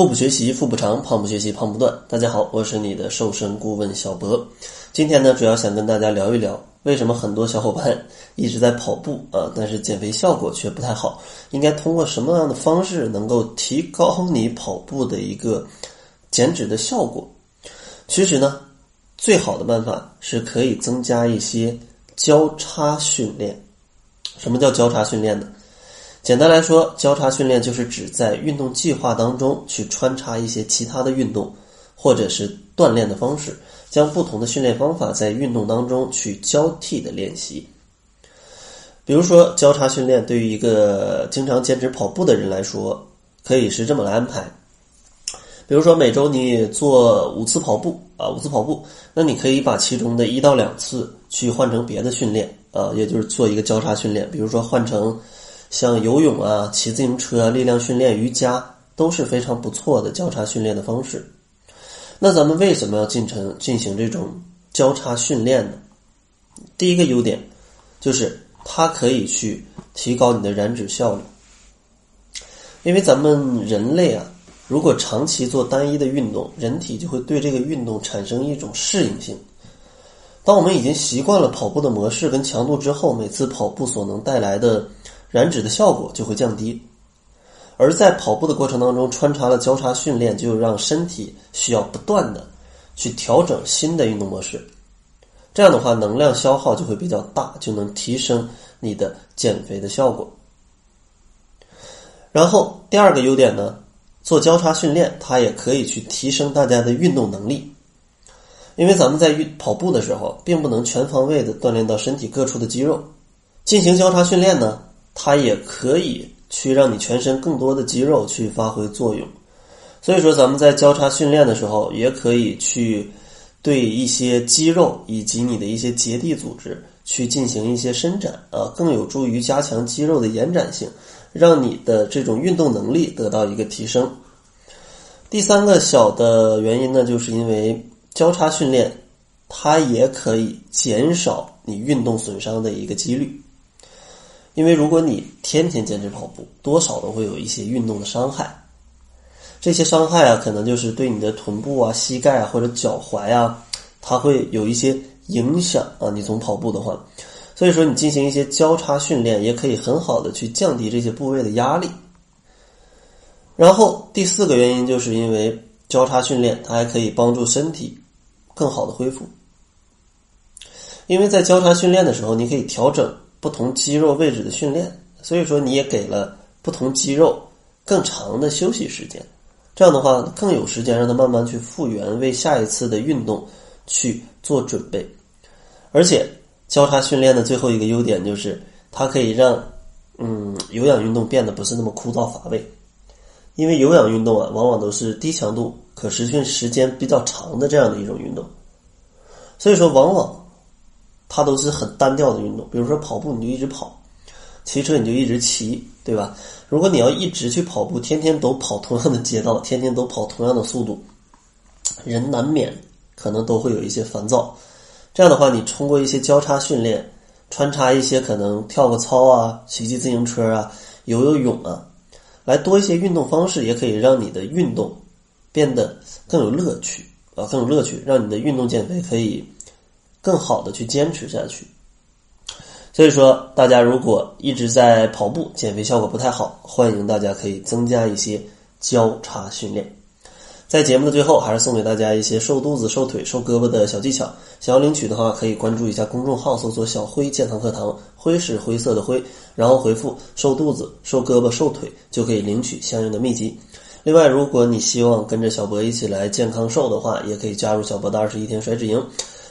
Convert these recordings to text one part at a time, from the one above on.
腹部学习腹部长，胖不学习胖不断。大家好，我是你的瘦身顾问小博。今天呢，主要想跟大家聊一聊，为什么很多小伙伴 一直在跑步啊，但是减肥效果却不太好？应该通过什么样的方式能够提高你跑步的一个减脂的效果？其实呢，最好的办法是可以增加一些交叉训练。什么叫交叉训练呢？简单来说，交叉训练就是指在运动计划当中去穿插一些其他的运动，或者是锻炼的方式，将不同的训练方法在运动当中去交替的练习。比如说，交叉训练对于一个经常坚持跑步的人来说，可以是这么来安排。比如说，每周你做五次跑步啊，五次跑步，那你可以把其中的一到两次去换成别的训练啊，也就是做一个交叉训练。比如说，换成。像游泳啊、骑自行车啊、力量训练、瑜伽都是非常不错的交叉训练的方式。那咱们为什么要进程进行这种交叉训练呢？第一个优点就是它可以去提高你的燃脂效率，因为咱们人类啊，如果长期做单一的运动，人体就会对这个运动产生一种适应性。当我们已经习惯了跑步的模式跟强度之后，每次跑步所能带来的。燃脂的效果就会降低，而在跑步的过程当中穿插了交叉训练，就让身体需要不断的去调整新的运动模式，这样的话能量消耗就会比较大，就能提升你的减肥的效果。然后第二个优点呢，做交叉训练，它也可以去提升大家的运动能力，因为咱们在运跑步的时候，并不能全方位的锻炼到身体各处的肌肉，进行交叉训练呢。它也可以去让你全身更多的肌肉去发挥作用，所以说咱们在交叉训练的时候，也可以去对一些肌肉以及你的一些结缔组织去进行一些伸展啊，更有助于加强肌肉的延展性，让你的这种运动能力得到一个提升。第三个小的原因呢，就是因为交叉训练，它也可以减少你运动损伤的一个几率。因为如果你天天坚持跑步，多少都会有一些运动的伤害。这些伤害啊，可能就是对你的臀部啊、膝盖啊或者脚踝啊，它会有一些影响啊。你总跑步的话，所以说你进行一些交叉训练，也可以很好的去降低这些部位的压力。然后第四个原因，就是因为交叉训练，它还可以帮助身体更好的恢复。因为在交叉训练的时候，你可以调整。不同肌肉位置的训练，所以说你也给了不同肌肉更长的休息时间，这样的话更有时间让它慢慢去复原，为下一次的运动去做准备。而且交叉训练的最后一个优点就是它可以让嗯有氧运动变得不是那么枯燥乏味，因为有氧运动啊往往都是低强度、可持续时间比较长的这样的一种运动，所以说往往。它都是很单调的运动，比如说跑步你就一直跑，骑车你就一直骑，对吧？如果你要一直去跑步，天天都跑同样的街道，天天都跑同样的速度，人难免可能都会有一些烦躁。这样的话，你通过一些交叉训练，穿插一些可能跳个操啊、骑骑自行车啊、游游泳啊，来多一些运动方式，也可以让你的运动变得更有乐趣啊，更有乐趣，让你的运动减肥可以。更好的去坚持下去，所以说大家如果一直在跑步，减肥效果不太好，欢迎大家可以增加一些交叉训练。在节目的最后，还是送给大家一些瘦肚子、瘦腿、瘦胳膊的小技巧。想要领取的话，可以关注一下公众号，搜索“小辉健康课堂”，灰是灰色的灰，然后回复“瘦肚子、瘦胳膊、瘦腿”，就可以领取相应的秘籍。另外，如果你希望跟着小博一起来健康瘦的话，也可以加入小博的二十一天甩脂营。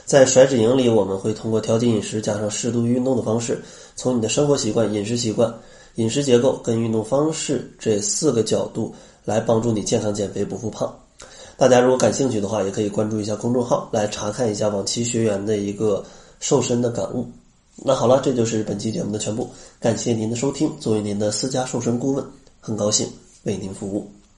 在甩脂营里，我们会通过调节饮食加上适度运动的方式，从你的生活习惯、饮食习惯、饮食结构跟运动方式这四个角度来帮助你健康减肥不复胖。大家如果感兴趣的话，也可以关注一下公众号来查看一下往期学员的一个瘦身的感悟。那好了，这就是本期节目的全部，感谢您的收听。作为您的私家瘦身顾问，很高兴为您服务。